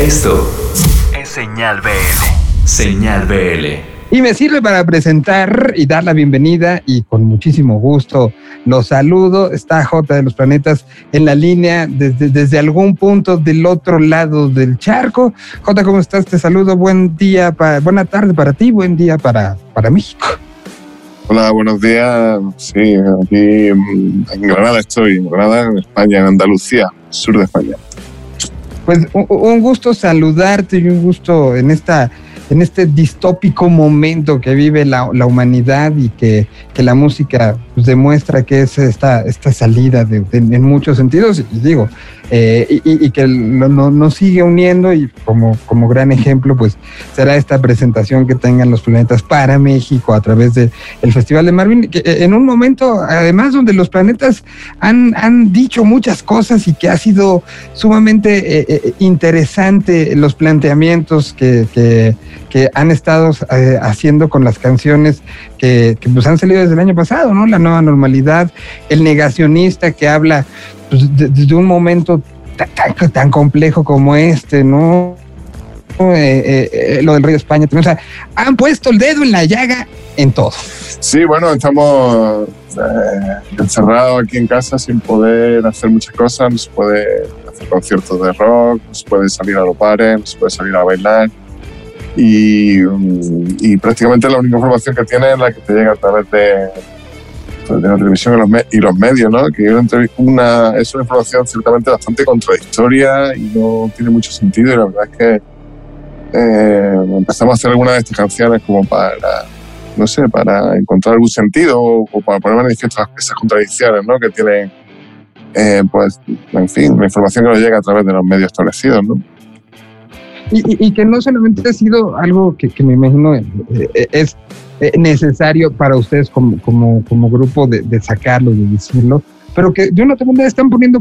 Esto es Señal BL. Señal BL. Y me sirve para presentar y dar la bienvenida y con muchísimo gusto los saludo. Está J de los Planetas en la línea desde, desde algún punto del otro lado del charco. J, ¿cómo estás? Te saludo. Buen día, para, buena tarde para ti, buen día para, para México. Hola, buenos días. Sí, aquí en Granada estoy, en Granada, en España, en Andalucía, sur de España. Pues un gusto saludarte y un gusto en esta en este distópico momento que vive la, humanidad y que, que la música pues, demuestra que es esta, esta salida en muchos sentidos. Y digo, eh, y, que nos sigue uniendo y como, como gran ejemplo, pues será esta presentación que tengan los planetas para México a través del el Festival de Marvin, que eh, en un momento además donde los planetas han, han dicho muchas cosas y que ha sido sumamente eh, interesante los planteamientos que, que han estado haciendo con las canciones que, que pues han salido desde el año pasado, ¿no? La nueva normalidad, el negacionista que habla pues, desde un momento tan, tan, complejo como este, ¿no? Eh, eh, eh, lo del rey de España, o sea, han puesto el dedo en la llaga en todo. Sí, bueno, estamos encerrados aquí en casa sin poder hacer muchas cosas, no se puede hacer conciertos de rock, no se puede salir a los bares, no se puede salir a bailar. Y, y prácticamente la única información que tiene es la que te llega a través de, de la televisión y los, medios, ¿no? que una, es una información ciertamente bastante contradictoria y no tiene mucho sentido y la verdad es que eh, empezamos a hacer algunas de estas canciones como para, no sé, para encontrar algún sentido o, para poner manifiesto esas contradicciones ¿no? que tienen, eh, pues, en fin, la información que nos llega a través de los medios establecidos. ¿no? Y, que no solamente ha sido algo que, me imagino eh, es eh, necesario para ustedes como, como, como grupo de, de, sacarlo, de decirlo, pero que de una otra manera están poniendo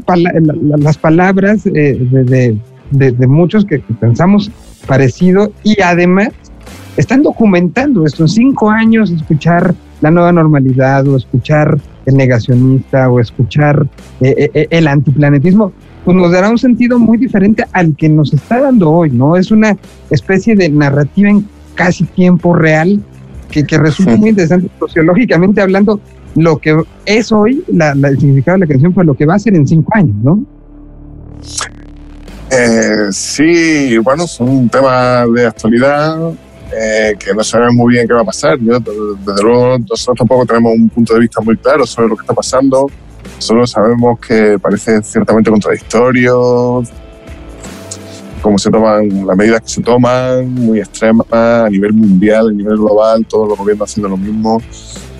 las palabras eh, de, de, muchos que, pensamos parecido y además están documentando esto. Cinco años, escuchar la nueva normalidad o escuchar el negacionista o escuchar el antiplanetismo pues nos dará un sentido muy diferente al que nos está dando hoy, ¿no? Es una especie de narrativa en casi tiempo real que, que resulta muy interesante sociológicamente hablando. Lo que es hoy, la, el significado de la canción, fue lo que va a ser en cinco años, ¿no? Eh, sí, bueno, es un tema de actualidad eh, que no sabemos muy bien qué va a pasar. desde luego, nosotros tampoco tenemos un punto de vista muy claro sobre lo que está pasando Solo sabemos que parece ciertamente contradictorio, cómo se toman las medidas que se toman, muy extremas a nivel mundial, a nivel global, todos los gobiernos haciendo lo mismo.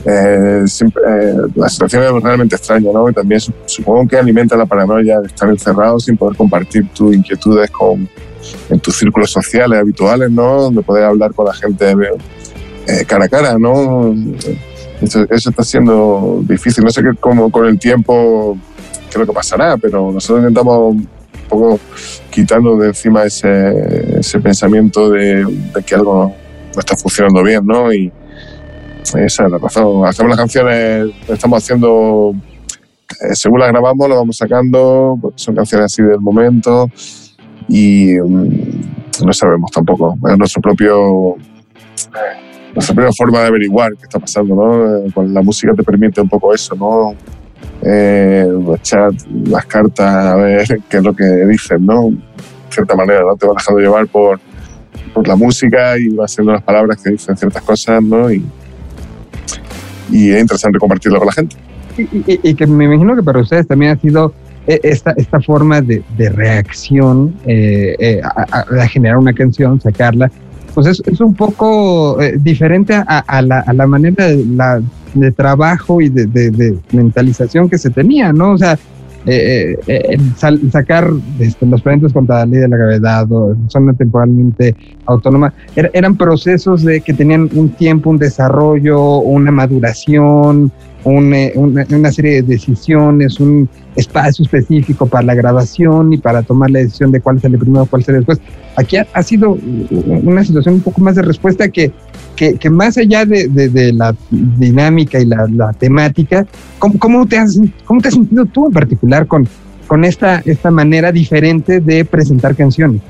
Eh, eh, la situación es realmente extraña, ¿no? Y también supongo que alimenta la paranoia de estar encerrado sin poder compartir tus inquietudes con, en tus círculos sociales habituales, ¿no? Donde poder hablar con la gente eh, cara a cara, ¿no? Eso, está siendo difícil. No sé qué, cómo con el tiempo qué es lo que pasará, pero nosotros intentamos un poco quitando de encima ese, pensamiento de, que algo no está funcionando bien, ¿no? Y esa es la razón. Hacemos las canciones, estamos haciendo, eh, según las grabamos, lo vamos sacando, son canciones así del momento y mm, no sabemos tampoco. Es nuestro propio nuestra primera forma de averiguar qué está pasando, ¿no? Eh, con la música te permite un poco eso, ¿no? Eh, echar las cartas a ver qué es lo que dicen, ¿no? De cierta manera, ¿no? Te vas dejando llevar por, por la música y vas haciendo las palabras que dicen ciertas cosas, ¿no? Y, y es interesante compartirlo con la gente. Y, que me imagino que para ustedes también ha sido eh, esta, esta forma de, de reacción a, generar una canción, sacarla, pues es, un poco eh, diferente a, la, manera de, trabajo y de, mentalización que se tenía, ¿no? O sea, eh, eh, sacar este, los planetas contra la ley de la gravedad o zona temporalmente autónoma, eran procesos de que tenían un tiempo, un desarrollo, una maduración, una, serie de decisiones, un espacio específico para la grabación y para tomar la decisión de cuál sale primero, cuál sale después. Aquí ha, sido una situación un poco más de respuesta que, que, más allá de, la dinámica y la, temática, ¿cómo, cómo, te has, ¿cómo te has sentido tú en particular con, con esta, esta manera diferente de presentar canciones?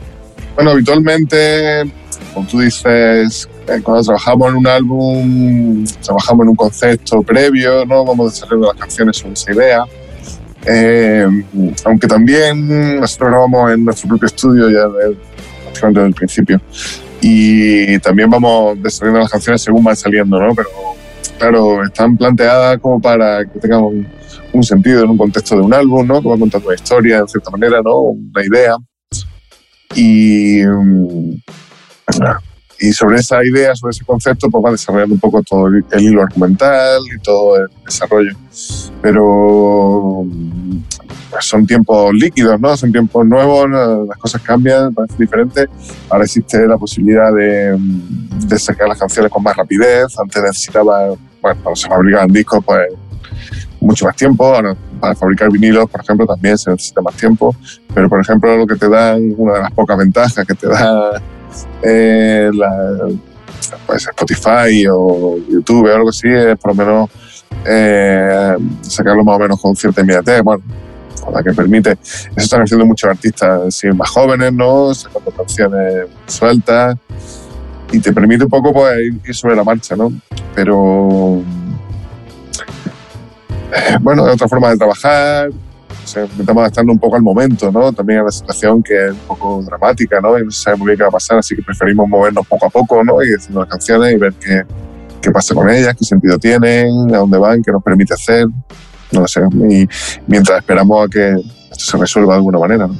Bueno, habitualmente, como tú dices, eh, cuando trabajamos en un álbum, trabajamos en un concepto previo, ¿no? Vamos desarrollando las canciones sobre esa idea. Eh, aunque también nosotros grabamos en nuestro propio estudio ya prácticamente desde el principio. Y también vamos desarrollando las canciones según van saliendo, ¿no? Pero claro, están planteadas como para que tengan un, un sentido en un contexto de un álbum, ¿no? Que va contando una historia, de cierta manera, ¿no? Una idea. Y, mm, y sobre esa idea, sobre ese concepto, pues va desarrollando un poco todo el, hilo argumental y todo el desarrollo. Pero pues son tiempos líquidos, ¿no? Son tiempos nuevos, las cosas cambian, parece diferente. Ahora existe la posibilidad de, de, sacar las canciones con más rapidez. Antes necesitaba, bueno, cuando se fabricaban discos, pues mucho más tiempo. Ahora, para fabricar vinilos, por ejemplo, también se necesita más tiempo. Pero, por ejemplo, lo que te dan, una de las pocas ventajas que te da eh, la, pues Spotify o YouTube o algo así, es por lo menos eh, sacarlo más o menos con cierta inmediatez, bueno, con la que permite. Eso están haciendo muchos artistas sí, más jóvenes, ¿no? Sacando canciones sueltas y te permite un poco pues, ir sobre la marcha, ¿no? Pero eh, bueno, de otra forma de trabajar, intentamos adaptarnos un poco al momento, ¿no? También a la situación que es un poco dramática, ¿no? Y no se sabe muy bien qué va a pasar, así que preferimos movernos poco a poco, ¿no? Y haciendo las canciones y ver qué, qué pasa con ellas, qué sentido tienen, a dónde van, qué nos permite hacer, no sé. Y mientras esperamos a que esto se resuelva de alguna manera, ¿no?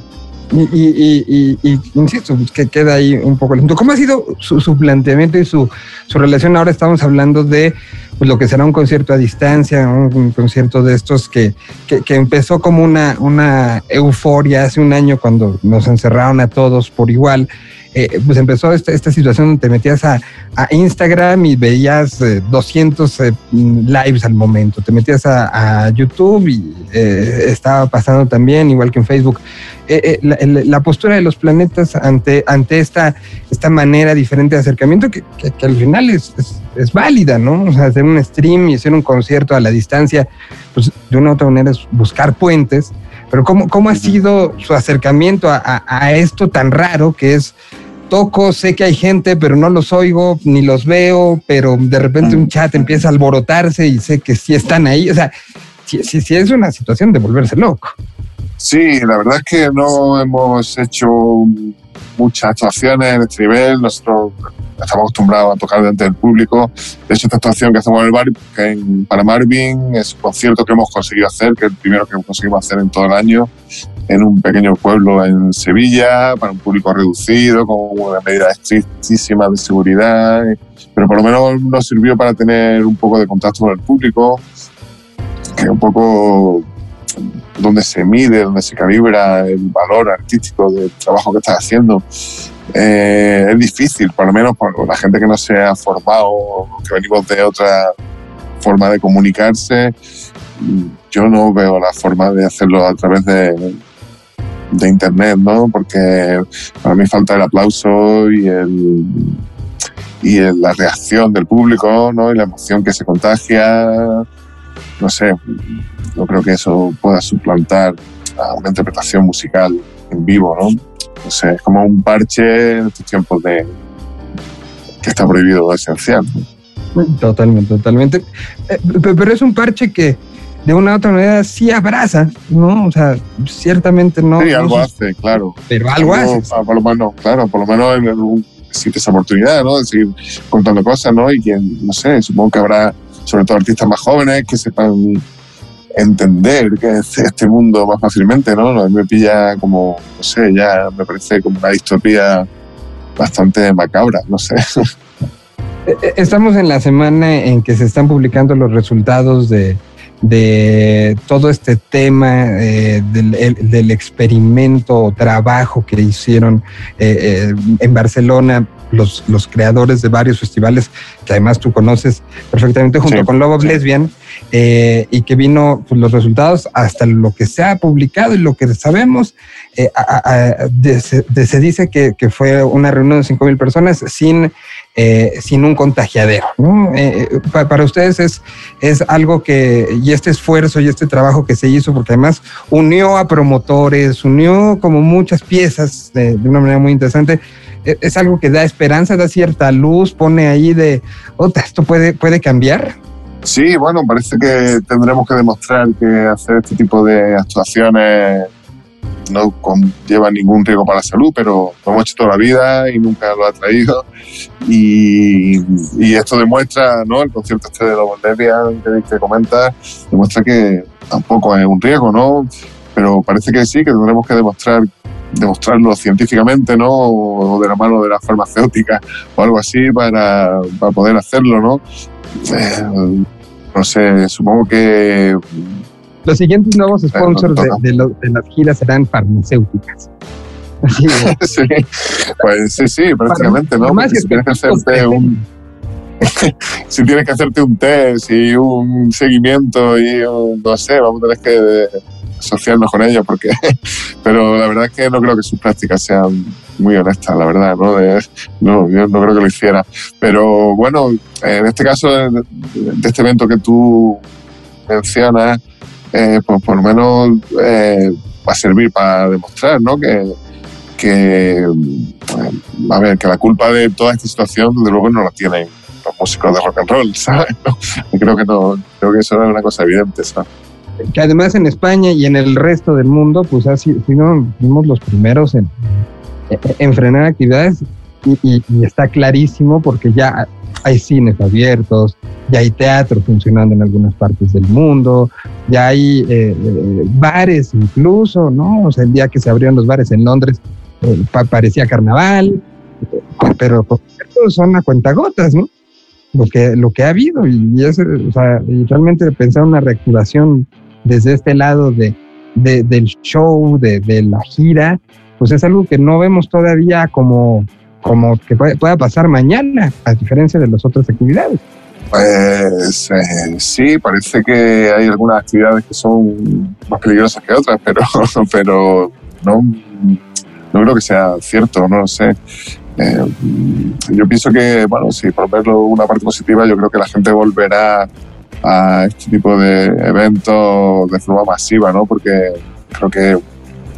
Y, y, y, insisto, pues, que queda ahí un poco el ¿Cómo ha sido su, su planteamiento y su, su, relación? Ahora estamos hablando de pues, lo que será un concierto a distancia, un, concierto de estos que, que, que, empezó como una, una euforia hace un año cuando nos encerraron a todos por igual eh, pues empezó esta, esta, situación donde te metías a, a Instagram y veías eh, 200 eh, lives al momento, te metías a, a YouTube y eh, estaba pasando también, igual que en Facebook. Eh, la, la, postura de los planetas ante, ante esta, esta manera diferente de acercamiento que, que, que al final es, es, es, válida, ¿no? O sea, hacer un stream y hacer un concierto a la distancia, pues de una u otra manera es buscar puentes pero ¿cómo, cómo ha sido su acercamiento a, a, a, esto tan raro que es toco, sé que hay gente, pero no los oigo ni los veo, pero de repente un chat empieza a alborotarse y sé que sí están ahí. O sea, sí, sí, sí es una situación de volverse loco. Sí, la verdad es que no hemos hecho muchas actuaciones en este nivel. Nosotros estamos acostumbrados a tocar delante del público. De hecho, esta actuación que hacemos en el bar, que en para Marvin, es un concierto que hemos conseguido hacer, que es el primero que conseguimos hacer en todo el año, en un pequeño pueblo en Sevilla, para un público reducido, con una medida estrictísima de seguridad, pero por lo menos nos sirvió para tener un poco de contacto con el público, que un poco donde se mide, donde se calibra el valor artístico del trabajo que estás haciendo. Eh, es difícil, por lo menos por la gente que no se ha formado, que venimos de otra forma de comunicarse, yo no veo la forma de hacerlo a través de, de internet, ¿no? Porque para mí falta el aplauso y el y el, la reacción del público, ¿no? Y la emoción que se contagia, no sé, no creo que eso pueda suplantar a una interpretación musical en vivo, ¿no? No sé, es como un parche en estos tiempos de que está prohibido lo esencial. Totalmente, totalmente. Eh, pero es un parche que de una u otra manera sí abraza, ¿no? O sea, ciertamente no. Sí, algo no, hace, claro. Pero algo, algo hace. Por lo menos, claro, por lo menos existe esa oportunidad, ¿no? De seguir contando cosas, ¿no? Y quien, no sé, supongo que habrá, sobre todo artistas más jóvenes, que sepan entender que es este mundo más fácilmente, ¿no? A mí me pilla como, no sé, ya me parece como una distopía bastante macabra, no sé. Estamos en la semana en que se están publicando los resultados de, de todo este tema eh, del, el, del, experimento o trabajo que hicieron eh, eh, en Barcelona los, los creadores de varios festivales que además tú conoces perfectamente junto con Love of Lesbian eh, y que vino pues, los resultados hasta lo que se ha publicado y lo que sabemos. Eh, se dice que, que, fue una reunión de 5 mil personas sin, eh, sin un contagiadero. ¿no? para ustedes es, es algo que, y este esfuerzo y este trabajo que se hizo, porque además unió a promotores, unió como muchas piezas de, de una manera muy interesante es algo que da esperanza, da cierta luz, pone ahí de, otra, esto puede, puede cambiar. Sí, bueno, parece que tendremos que demostrar que hacer este tipo de actuaciones no conlleva ningún riesgo para la salud, pero lo hemos hecho toda la vida y nunca lo ha traído. Y, esto demuestra, ¿no? El concierto este de la Bolivia que, que comenta, demuestra que tampoco es un riesgo, ¿no? Pero parece que sí, que tendremos que demostrar demostrarlo científicamente, ¿no? O de la mano de la farmacéutica o algo así para, para poder hacerlo, ¿no? Eh, no sé, supongo que... Los siguientes nuevos sponsors de, las giras serán farmacéuticas. sí, pues sí, sí, prácticamente, ¿no? si tienes que hacerte un... si tienes que hacerte un test y un seguimiento y un, no sé, vamos a tener que asociarnos con ellos, porque, pero la verdad es que no creo que sus prácticas sean muy honestas, la verdad, ¿no? no, yo no creo que lo hiciera. Pero bueno, en este caso, de, este evento que tú mencionas, eh, pues por lo menos eh, va a servir para demostrar, ¿no? Que, que, a ver, que la culpa de toda esta situación, desde luego, no la tienen los músicos de rock and roll, ¿sabes? creo que no, creo que eso es una cosa evidente, ¿sabes? Que además en España y en el resto del mundo, pues así fuimos los primeros en, en frenar actividades y, está clarísimo porque ya hay cines abiertos, ya hay teatro funcionando en algunas partes del mundo, ya hay eh, eh, bares incluso, ¿no? O sea, el día que se abrieron los bares en Londres eh, parecía carnaval, pero son a cuentagotas, ¿no? Lo que, lo que ha habido y, es, o sea, y realmente pensar una reactivación desde este lado de, del show, de, la gira, pues es algo que no vemos todavía como, como que pueda pasar mañana, a diferencia de las otras actividades. Pues eh, sí, parece que hay algunas actividades que son más peligrosas que otras, pero, pero no, no creo que sea cierto, no lo sé. Eh, yo pienso que, bueno, sí, por verlo una parte positiva, yo creo que la gente volverá a este tipo de eventos de forma masiva, ¿no? Porque creo que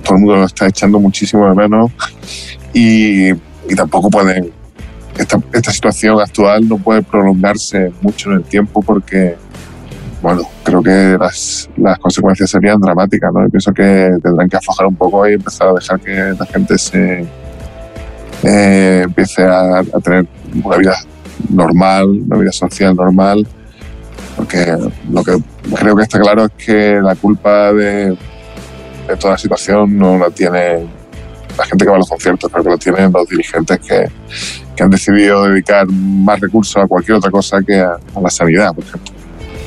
todo el mundo lo está echando muchísimo de menos y, y tampoco pueden. Esta, esta, situación actual no puede prolongarse mucho en el tiempo porque, bueno, creo que las, las consecuencias serían dramáticas, ¿no? Yo pienso que tendrán que aflojar un poco y empezar a dejar que la gente se eh, empiece a, a tener una vida normal, una vida social normal porque lo que creo que está claro es que la culpa de, toda la situación no la tiene la gente que va a los conciertos, pero que lo tienen los dirigentes que, han decidido dedicar más recursos a cualquier otra cosa que a, la sanidad, por ejemplo.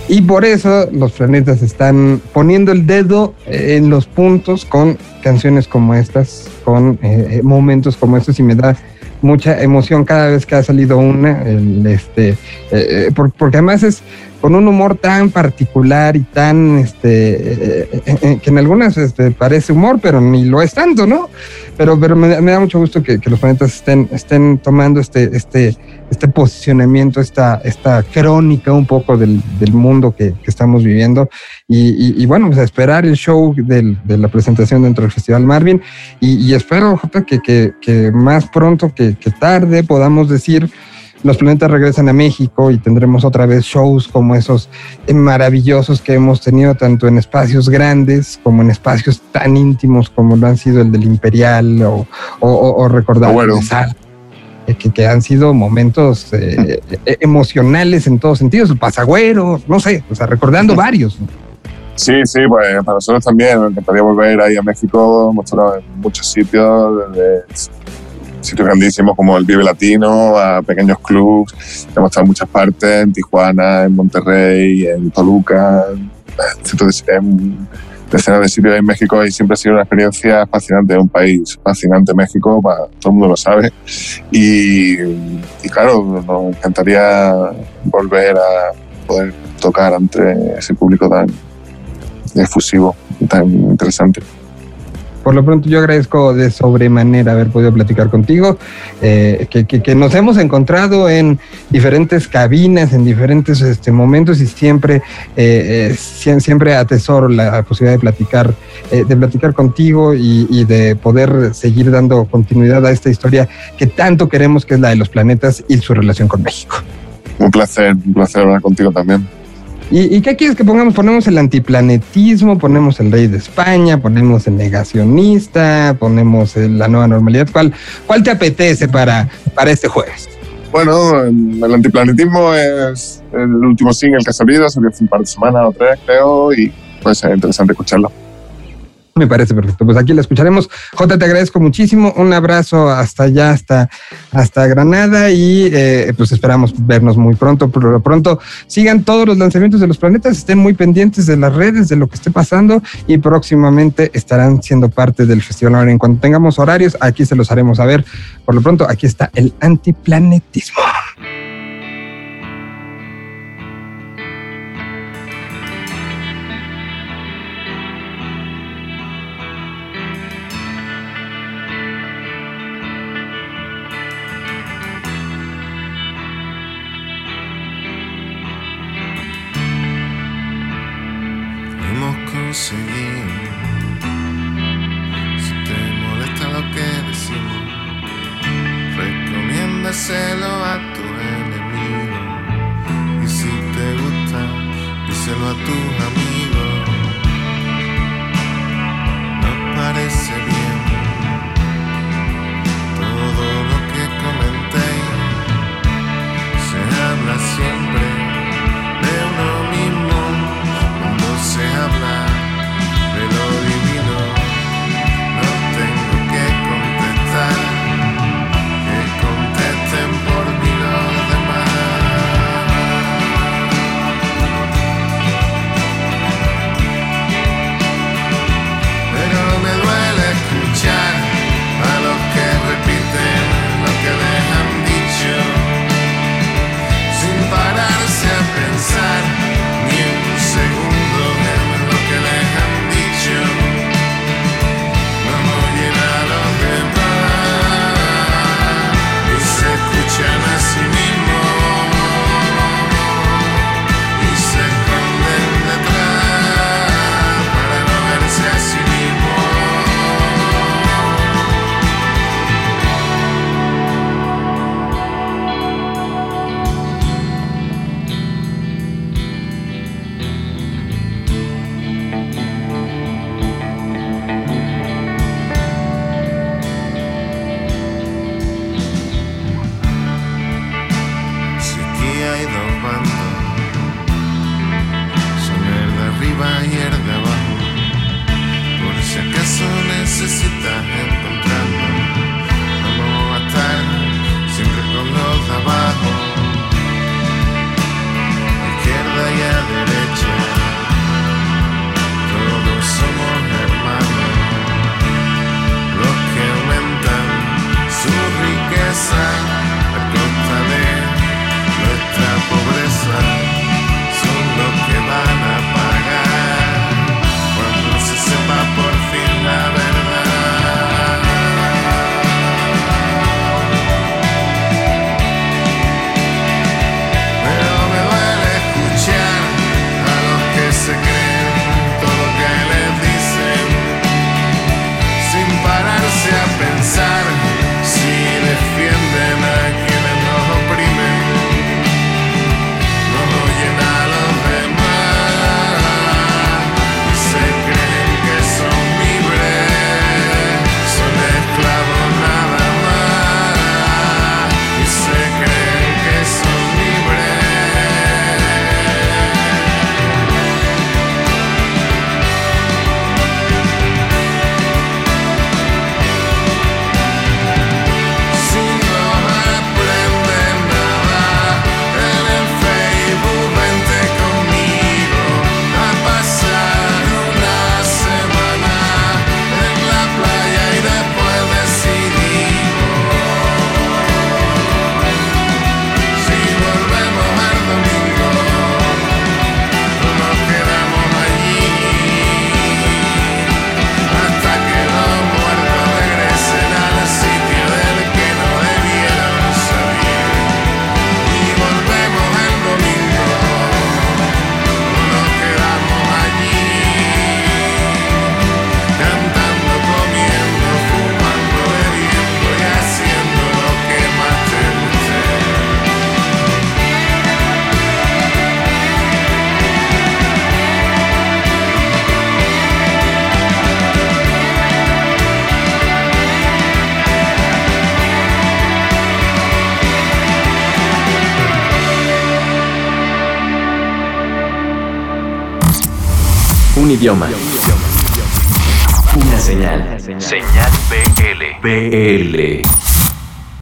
Y por eso los planetas están poniendo el dedo en los puntos con canciones como estas, con eh, momentos como estos, y me da mucha emoción cada vez que ha salido una, este, eh, porque además es, con un humor tan particular y tan, este, eh, eh, eh, que en algunas este, parece humor, pero ni lo es tanto, ¿no? Pero, pero me, da mucho gusto que, los planetas estén, estén tomando este, este, este posicionamiento, esta, esta crónica un poco del, del mundo que, que, estamos viviendo. Y, y, bueno, pues a esperar el show del, de la presentación dentro del Festival Marvin. Y, y espero, Jota, que, que, que más pronto que, que tarde podamos decir los planetas regresan a México y tendremos otra vez shows como esos maravillosos que hemos tenido tanto en espacios grandes como en espacios tan íntimos como lo han sido el del Imperial o, o, recordar eh, que, han sido momentos eh, eh, emocionales en todos sentidos, el pasagüero, no sé, o sea, recordando varios. Sí, sí, pues para nosotros también, me encantaría volver ahí a México, estado en muchos sitios, desde sitios grandísimos como el Vive Latino, a pequeños clubs. Hemos estado en muchas partes, en Tijuana, en Monterrey, en Toluca, en, decenas de sitios en México y siempre ha sido una experiencia fascinante, un país fascinante México, todo el mundo lo sabe. Y, claro, nos encantaría volver a poder tocar ante ese público tan efusivo, tan interesante. Por lo pronto yo agradezco de sobremanera haber podido platicar contigo, eh, que, nos hemos encontrado en diferentes cabinas, en diferentes este, momentos y siempre, eh, eh, siempre atesoro la posibilidad de platicar, de platicar contigo y, de poder seguir dando continuidad a esta historia que tanto queremos, que es la de los planetas y su relación con México. Un placer, un placer hablar contigo también. ¿Y, qué quieres que pongamos? Ponemos el antiplanetismo, ponemos el rey de España, ponemos el negacionista, ponemos la nueva normalidad. ¿Cuál, cuál te apetece para, para este jueves? Bueno, el antiplanetismo es el último single que ha salido, salió hace un par de semanas o tres, creo, y puede ser interesante escucharlo. Me parece perfecto. Pues aquí la escucharemos. Jota, te agradezco muchísimo. Un abrazo hasta allá, hasta, hasta Granada y eh, pues esperamos vernos muy pronto. Por lo pronto, sigan todos los lanzamientos de los planetas, estén muy pendientes de las redes, de lo que esté pasando y próximamente estarán siendo parte del festival. Ahora, en cuanto tengamos horarios, aquí se los haremos saber. Por lo pronto, aquí está el antiplanetismo. Si te molesta lo que decimos, recomiéndaselo a tu enemigo. Y si te gusta, díselo a tu necessitar. Né? Idioma. Una señal. Señal BL. BL.